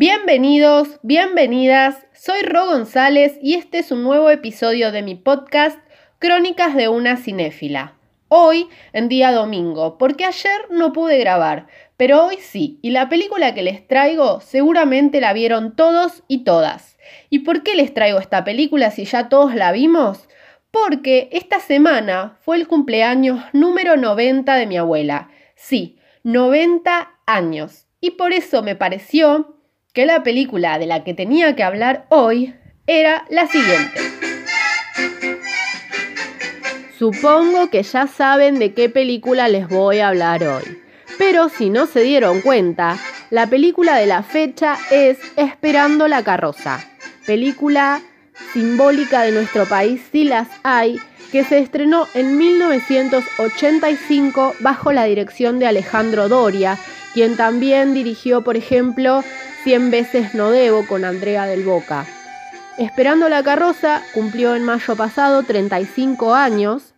Bienvenidos, bienvenidas, soy Ro González y este es un nuevo episodio de mi podcast Crónicas de una cinéfila. Hoy en día domingo, porque ayer no pude grabar, pero hoy sí, y la película que les traigo seguramente la vieron todos y todas. ¿Y por qué les traigo esta película si ya todos la vimos? Porque esta semana fue el cumpleaños número 90 de mi abuela. Sí, 90 años. Y por eso me pareció que la película de la que tenía que hablar hoy era la siguiente. Supongo que ya saben de qué película les voy a hablar hoy. Pero si no se dieron cuenta, la película de la fecha es Esperando la carroza, película simbólica de nuestro país si las hay, que se estrenó en 1985 bajo la dirección de Alejandro Doria, quien también dirigió, por ejemplo, Cien veces no debo con Andrea del Boca. Esperando la carroza cumplió en mayo pasado 35 años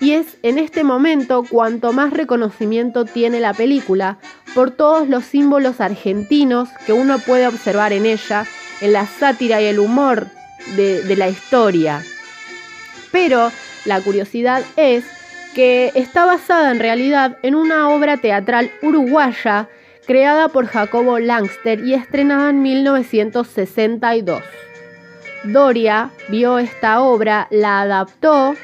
y es en este momento cuanto más reconocimiento tiene la película por todos los símbolos argentinos que uno puede observar en ella, en la sátira y el humor de, de la historia. Pero la curiosidad es que está basada en realidad en una obra teatral uruguaya creada por Jacobo Langster y estrenada en 1962. Doria vio esta obra, la adaptó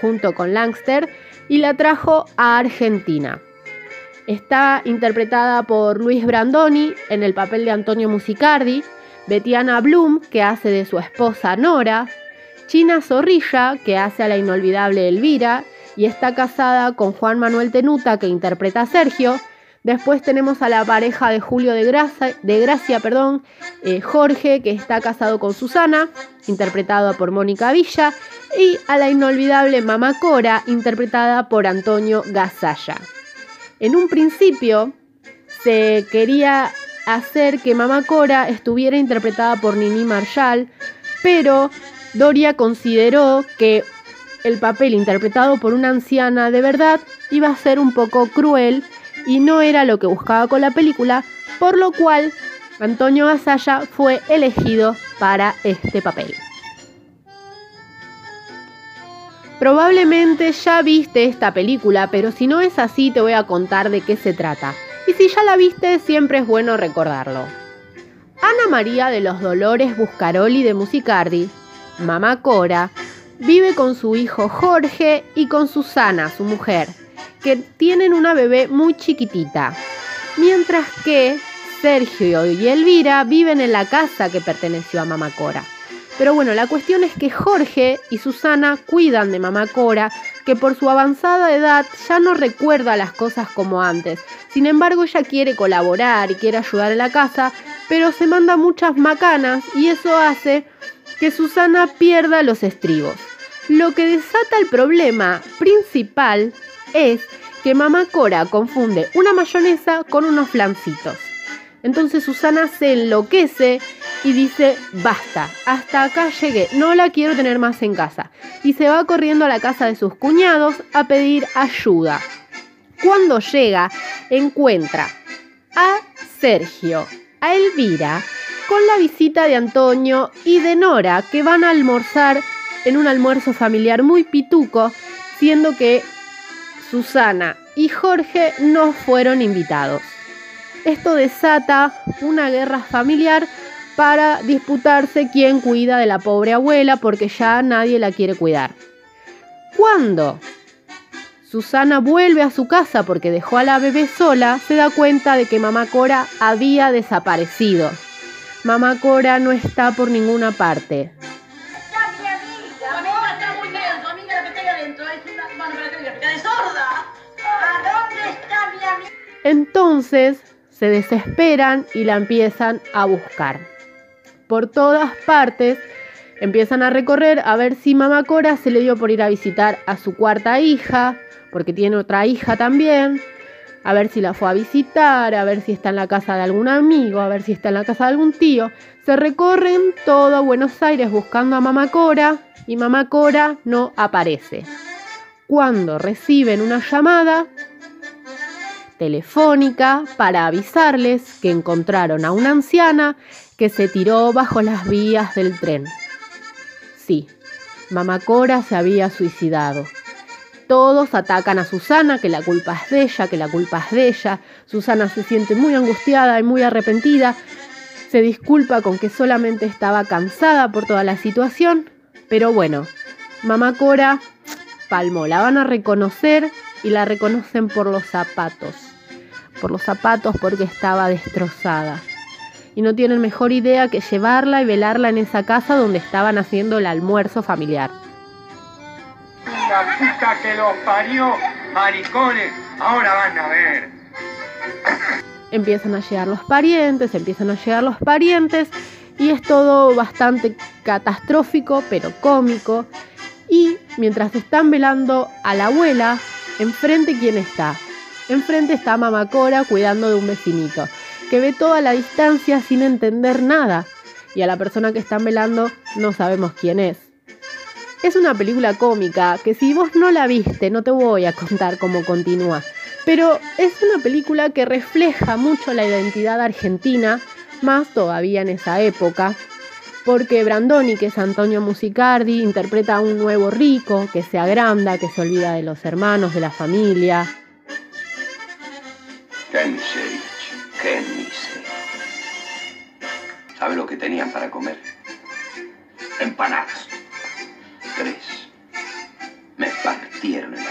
junto con Langster y la trajo a Argentina. Está interpretada por Luis Brandoni en el papel de Antonio Musicardi, Betiana Blum, que hace de su esposa Nora, China Zorrilla, que hace a la inolvidable Elvira, y está casada con Juan Manuel Tenuta, que interpreta a Sergio, Después tenemos a la pareja de Julio de Gracia, de Gracia perdón, eh, Jorge, que está casado con Susana, interpretada por Mónica Villa, y a la inolvidable Mamá Cora, interpretada por Antonio Gasalla. En un principio se quería hacer que Mamá Cora estuviera interpretada por Nini Marshall, pero Doria consideró que el papel interpretado por una anciana de verdad iba a ser un poco cruel y no era lo que buscaba con la película, por lo cual Antonio Gasalla fue elegido para este papel. Probablemente ya viste esta película, pero si no es así te voy a contar de qué se trata. Y si ya la viste, siempre es bueno recordarlo. Ana María de los Dolores Buscaroli de Musicardi, mamá Cora, vive con su hijo Jorge y con Susana, su mujer, que tienen una bebé muy chiquitita, mientras que Sergio y Elvira viven en la casa que perteneció a Mamá Cora. Pero bueno, la cuestión es que Jorge y Susana cuidan de Mamá Cora, que por su avanzada edad ya no recuerda las cosas como antes. Sin embargo, ella quiere colaborar y quiere ayudar en la casa, pero se manda muchas macanas y eso hace que Susana pierda los estribos. Lo que desata el problema principal es que mamá Cora confunde una mayonesa con unos flancitos. Entonces Susana se enloquece y dice, basta, hasta acá llegué, no la quiero tener más en casa. Y se va corriendo a la casa de sus cuñados a pedir ayuda. Cuando llega, encuentra a Sergio, a Elvira, con la visita de Antonio y de Nora, que van a almorzar en un almuerzo familiar muy pituco, siendo que Susana y Jorge no fueron invitados. Esto desata una guerra familiar para disputarse quién cuida de la pobre abuela porque ya nadie la quiere cuidar. Cuando Susana vuelve a su casa porque dejó a la bebé sola, se da cuenta de que mamá Cora había desaparecido. Mamá Cora no está por ninguna parte. Entonces se desesperan y la empiezan a buscar. Por todas partes empiezan a recorrer a ver si Mamá Cora se le dio por ir a visitar a su cuarta hija, porque tiene otra hija también, a ver si la fue a visitar, a ver si está en la casa de algún amigo, a ver si está en la casa de algún tío. Se recorren todo Buenos Aires buscando a Mamá Cora y Mamá Cora no aparece. Cuando reciben una llamada, telefónica para avisarles que encontraron a una anciana que se tiró bajo las vías del tren. Sí, Mamá Cora se había suicidado. Todos atacan a Susana, que la culpa es de ella, que la culpa es de ella. Susana se siente muy angustiada y muy arrepentida. Se disculpa con que solamente estaba cansada por toda la situación. Pero bueno, Mamá Cora palmó, la van a reconocer y la reconocen por los zapatos. Por los zapatos porque estaba destrozada. Y no tienen mejor idea que llevarla y velarla en esa casa donde estaban haciendo el almuerzo familiar. La puta que los parió, maricones, ahora van a ver. Empiezan a llegar los parientes, empiezan a llegar los parientes y es todo bastante catastrófico pero cómico. Y mientras están velando a la abuela, enfrente quién está. Enfrente está Mamá Cora cuidando de un vecinito, que ve toda la distancia sin entender nada. Y a la persona que están velando no sabemos quién es. Es una película cómica que si vos no la viste no te voy a contar cómo continúa. Pero es una película que refleja mucho la identidad argentina, más todavía en esa época, porque Brandoni, que es Antonio Musicardi, interpreta a un nuevo rico que se agranda, que se olvida de los hermanos, de la familia. Qué miseria, qué miseria. ¿Sabe lo que tenían para comer? Empanadas. Tres. Me partieron el.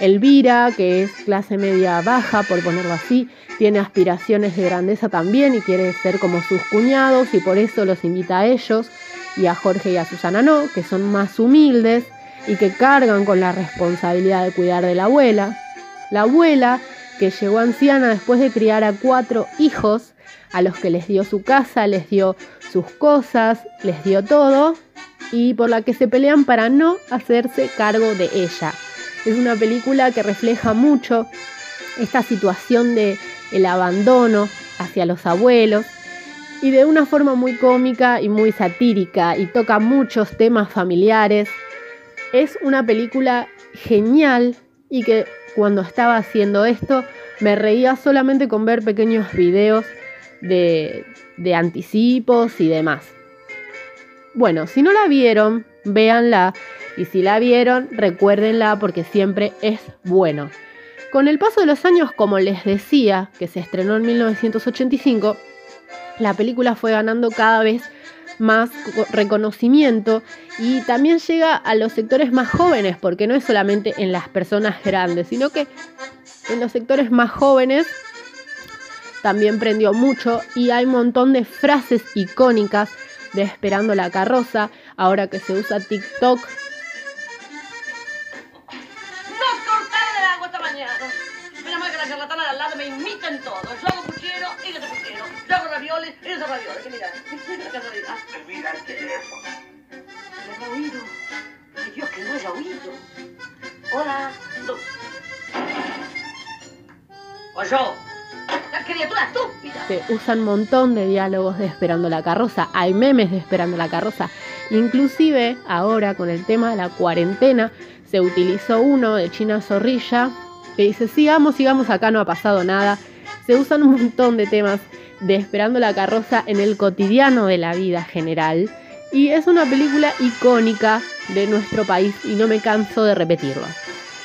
Elvira, que es clase media baja, por ponerlo así, tiene aspiraciones de grandeza también y quiere ser como sus cuñados y por eso los invita a ellos y a Jorge y a Susana no, que son más humildes y que cargan con la responsabilidad de cuidar de la abuela. La abuela, que llegó anciana después de criar a cuatro hijos, a los que les dio su casa, les dio sus cosas, les dio todo, y por la que se pelean para no hacerse cargo de ella. Es una película que refleja mucho esta situación de el abandono hacia los abuelos y de una forma muy cómica y muy satírica y toca muchos temas familiares. Es una película genial y que cuando estaba haciendo esto me reía solamente con ver pequeños videos de, de anticipos y demás. Bueno, si no la vieron, véanla y si la vieron, recuérdenla porque siempre es bueno. Con el paso de los años, como les decía, que se estrenó en 1985, la película fue ganando cada vez más reconocimiento y también llega a los sectores más jóvenes, porque no es solamente en las personas grandes, sino que en los sectores más jóvenes también prendió mucho y hay un montón de frases icónicas de Esperando la carroza, ahora que se usa TikTok ravioles, ellos hacen ravioles. ¿Qué mira? La casualidad. Mira el teléfono. ¿No ha oído? Ay, Dios, que no haya oído. Hola. No. O yo. La criatura estúpida. Se usan un montón de diálogos de Esperando la carroza. Hay memes de Esperando la carroza. Inclusive ahora con el tema de la cuarentena se utilizó uno de China Zorrilla que dice, sigamos, sigamos, acá no ha pasado nada. Se usan un montón de temas de Esperando la carroza en el cotidiano de la vida general. Y es una película icónica de nuestro país y no me canso de repetirlo.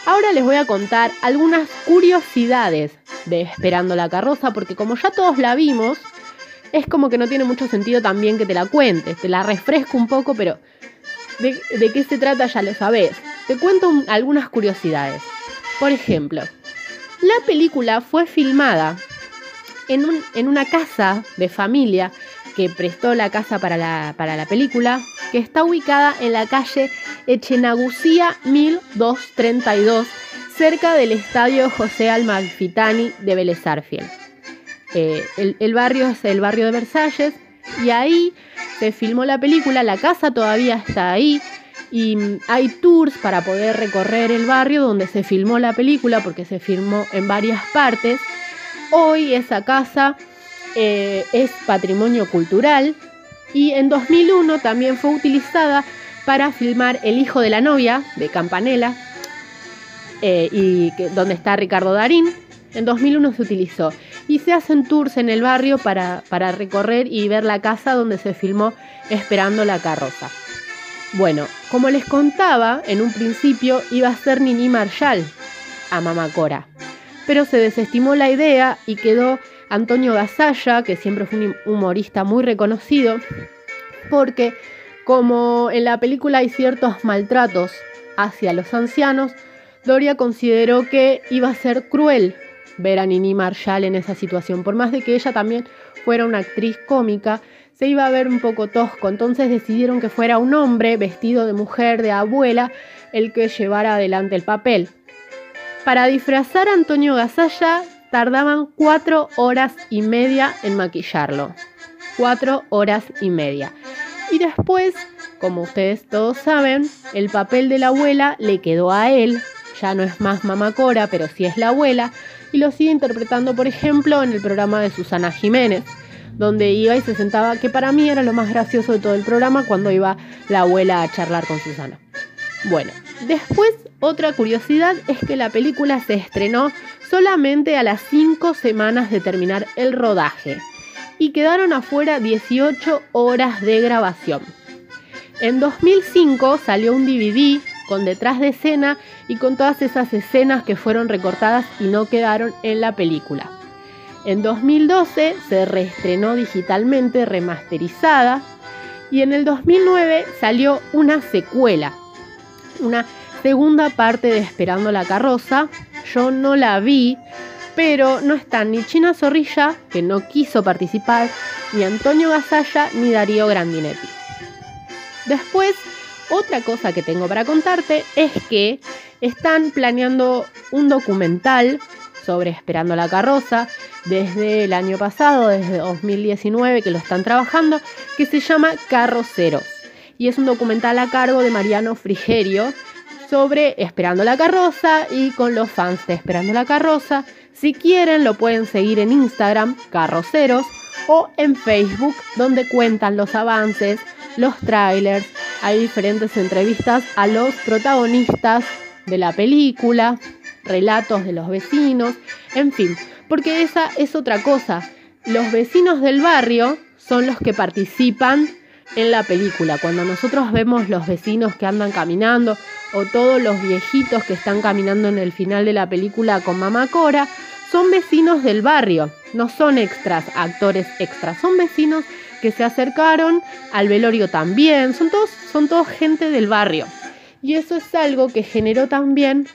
Ahora les voy a contar algunas curiosidades de Esperando la carroza, porque como ya todos la vimos, es como que no tiene mucho sentido también que te la cuentes. Te la refresco un poco, pero de, qué se trata ya lo sabés. Te cuento un- algunas curiosidades. Por ejemplo, la película fue filmada en, un- en una casa de familia que prestó la casa para la, para la película, que está ubicada en la calle Echenagucía 1232, cerca del estadio José Almalfitani de Vélez. Eh, el, el barrio es el barrio de Versalles y ahí se filmó la película, la casa todavía está ahí y hay tours para poder recorrer el barrio donde se filmó la película porque se filmó en varias partes. Hoy esa casa eh, es patrimonio cultural y en 2001 también fue utilizada para filmar El hijo de la novia de Campanella eh, y donde está Ricardo Darín. En 2001 se utilizó. Y se hacen tours en el barrio para, para recorrer y ver la casa donde se filmó Esperando la carroza. Bueno, como les contaba, en un principio iba a ser Nini Marshall a Mamacora, pero se desestimó la idea y quedó Antonio Gasalla, que siempre fue un humorista muy reconocido, porque como en la película hay ciertos maltratos hacia los ancianos, Doria consideró que iba a ser cruel ver a Nini Marshall en esa situación, por más de que ella también fuera una actriz cómica, se iba a ver un poco tosco, entonces decidieron que fuera un hombre vestido de mujer, de abuela, el que llevara adelante el papel. Para disfrazar a Antonio Gasalla tardaban cuatro horas y media en maquillarlo. Cuatro horas y media. Y después, como ustedes todos saben, el papel de la abuela le quedó a él. Ya no es más Mamá Cora, pero sí es la abuela. Y lo sigue interpretando, por ejemplo, en el programa de Susana Jiménez, donde iba y se sentaba, que para mí era lo más gracioso de todo el programa, cuando iba la abuela a charlar con Susana. Bueno, después otra curiosidad es que la película se estrenó solamente a las 5 semanas de terminar el rodaje y quedaron afuera 18 horas de grabación. En 2005 salió un DVD con detrás de escena y con todas esas escenas que fueron recortadas y no quedaron en la película. En 2012 se reestrenó digitalmente remasterizada y en el 2009 salió una secuela, una segunda parte de Esperando la carroza. Yo no la vi, pero no están ni China Zorrilla, que no quiso participar, ni Antonio Gasalla, ni Darío Grandinetti. Después, otra cosa que tengo para contarte es que están planeando un documental sobre Esperando la carroza desde el año pasado, desde 2019 que lo están trabajando, que se llama Carroceros. Y es un documental a cargo de Mariano Frigerio sobre Esperando la carroza y con los fans de Esperando la carroza. Si quieren lo pueden seguir en Instagram, Carroceros, o en Facebook, donde cuentan los avances, los trailers, hay diferentes entrevistas a los protagonistas de la película, relatos de los vecinos, en fin, porque esa es otra cosa. Los vecinos del barrio son los que participan en la película. Cuando nosotros vemos los vecinos que andan caminando o todos los viejitos que están caminando en el final de la película con Mamá Cora, son vecinos del barrio, no son extras, actores extras, son vecinos que se acercaron al velorio también, son todos, son todos gente del barrio. Y eso es algo que generó también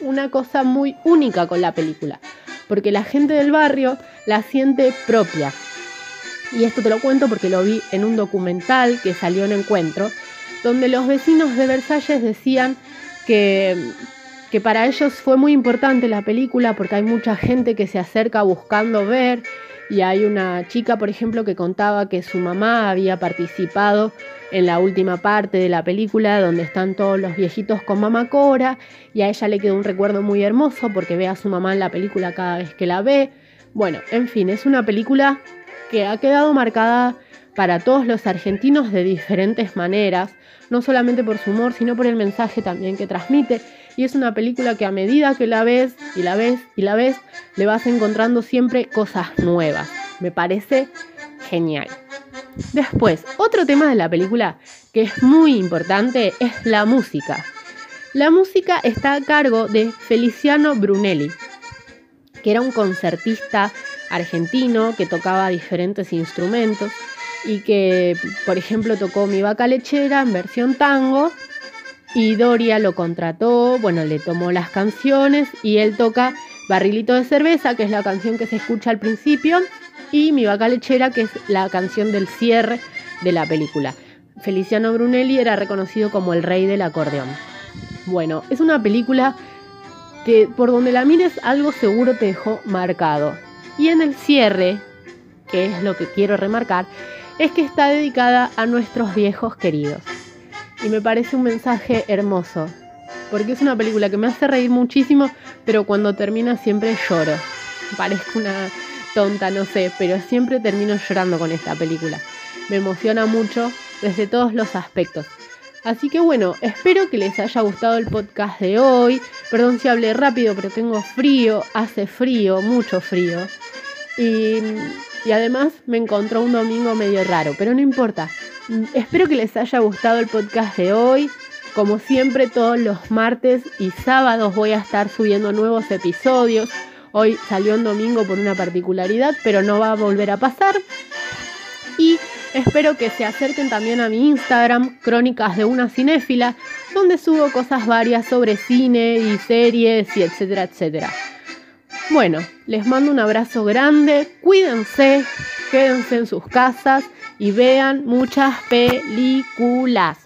una cosa muy única con la película, porque la gente del barrio la siente propia. Y esto te lo cuento porque lo vi en un documental que salió en Encuentro, donde los vecinos de Versalles decían que, que para ellos fue muy importante la película porque hay mucha gente que se acerca buscando ver y hay una chica, por ejemplo, que contaba que su mamá había participado en la última parte de la película donde están todos los viejitos con mamá Cora y a ella le quedó un recuerdo muy hermoso porque ve a su mamá en la película cada vez que la ve. Bueno, en fin, es una película que ha quedado marcada para todos los argentinos de diferentes maneras, no solamente por su humor, sino por el mensaje también que transmite. Y es una película que a medida que la ves y la ves y la ves, le vas encontrando siempre cosas nuevas. Me parece genial. Después, otro tema de la película que es muy importante es la música. La música está a cargo de Feliciano Brunelli, que era un concertista argentino que tocaba diferentes instrumentos y que, por ejemplo, tocó Mi vaca lechera en versión tango y Doria lo contrató, bueno, le tomó las canciones y él toca Barrilito de cerveza, que es la canción que se escucha al principio, y Mi vaca lechera, que es la canción del cierre de la película. Feliciano Brunelli era reconocido como el rey del acordeón. Bueno, es una película que por donde la mires algo seguro te dejó marcado. Y en el cierre, que es lo que quiero remarcar, es que está dedicada a nuestros viejos queridos. Y me parece un mensaje hermoso, porque es una película que me hace reír muchísimo, pero cuando termina siempre lloro. Parezco una tonta, no sé, pero siempre termino llorando con esta película. Me emociona mucho desde todos los aspectos. Así que bueno, espero que les haya gustado el podcast de hoy. Perdón si hablé rápido, pero tengo frío, hace frío, mucho frío. Y, y además me encontró un domingo medio raro, pero no importa. Espero que les haya gustado el podcast de hoy. Como siempre, todos los martes y sábados voy a estar subiendo nuevos episodios. Hoy salió un domingo por una particularidad, pero no va a volver a pasar. Y espero que se acerquen también a mi Instagram, Crónicas de una Cinéfila, donde subo cosas varias sobre cine y series y etcétera, etcétera. Bueno, les mando un abrazo grande, cuídense, quédense en sus casas y vean muchas películas.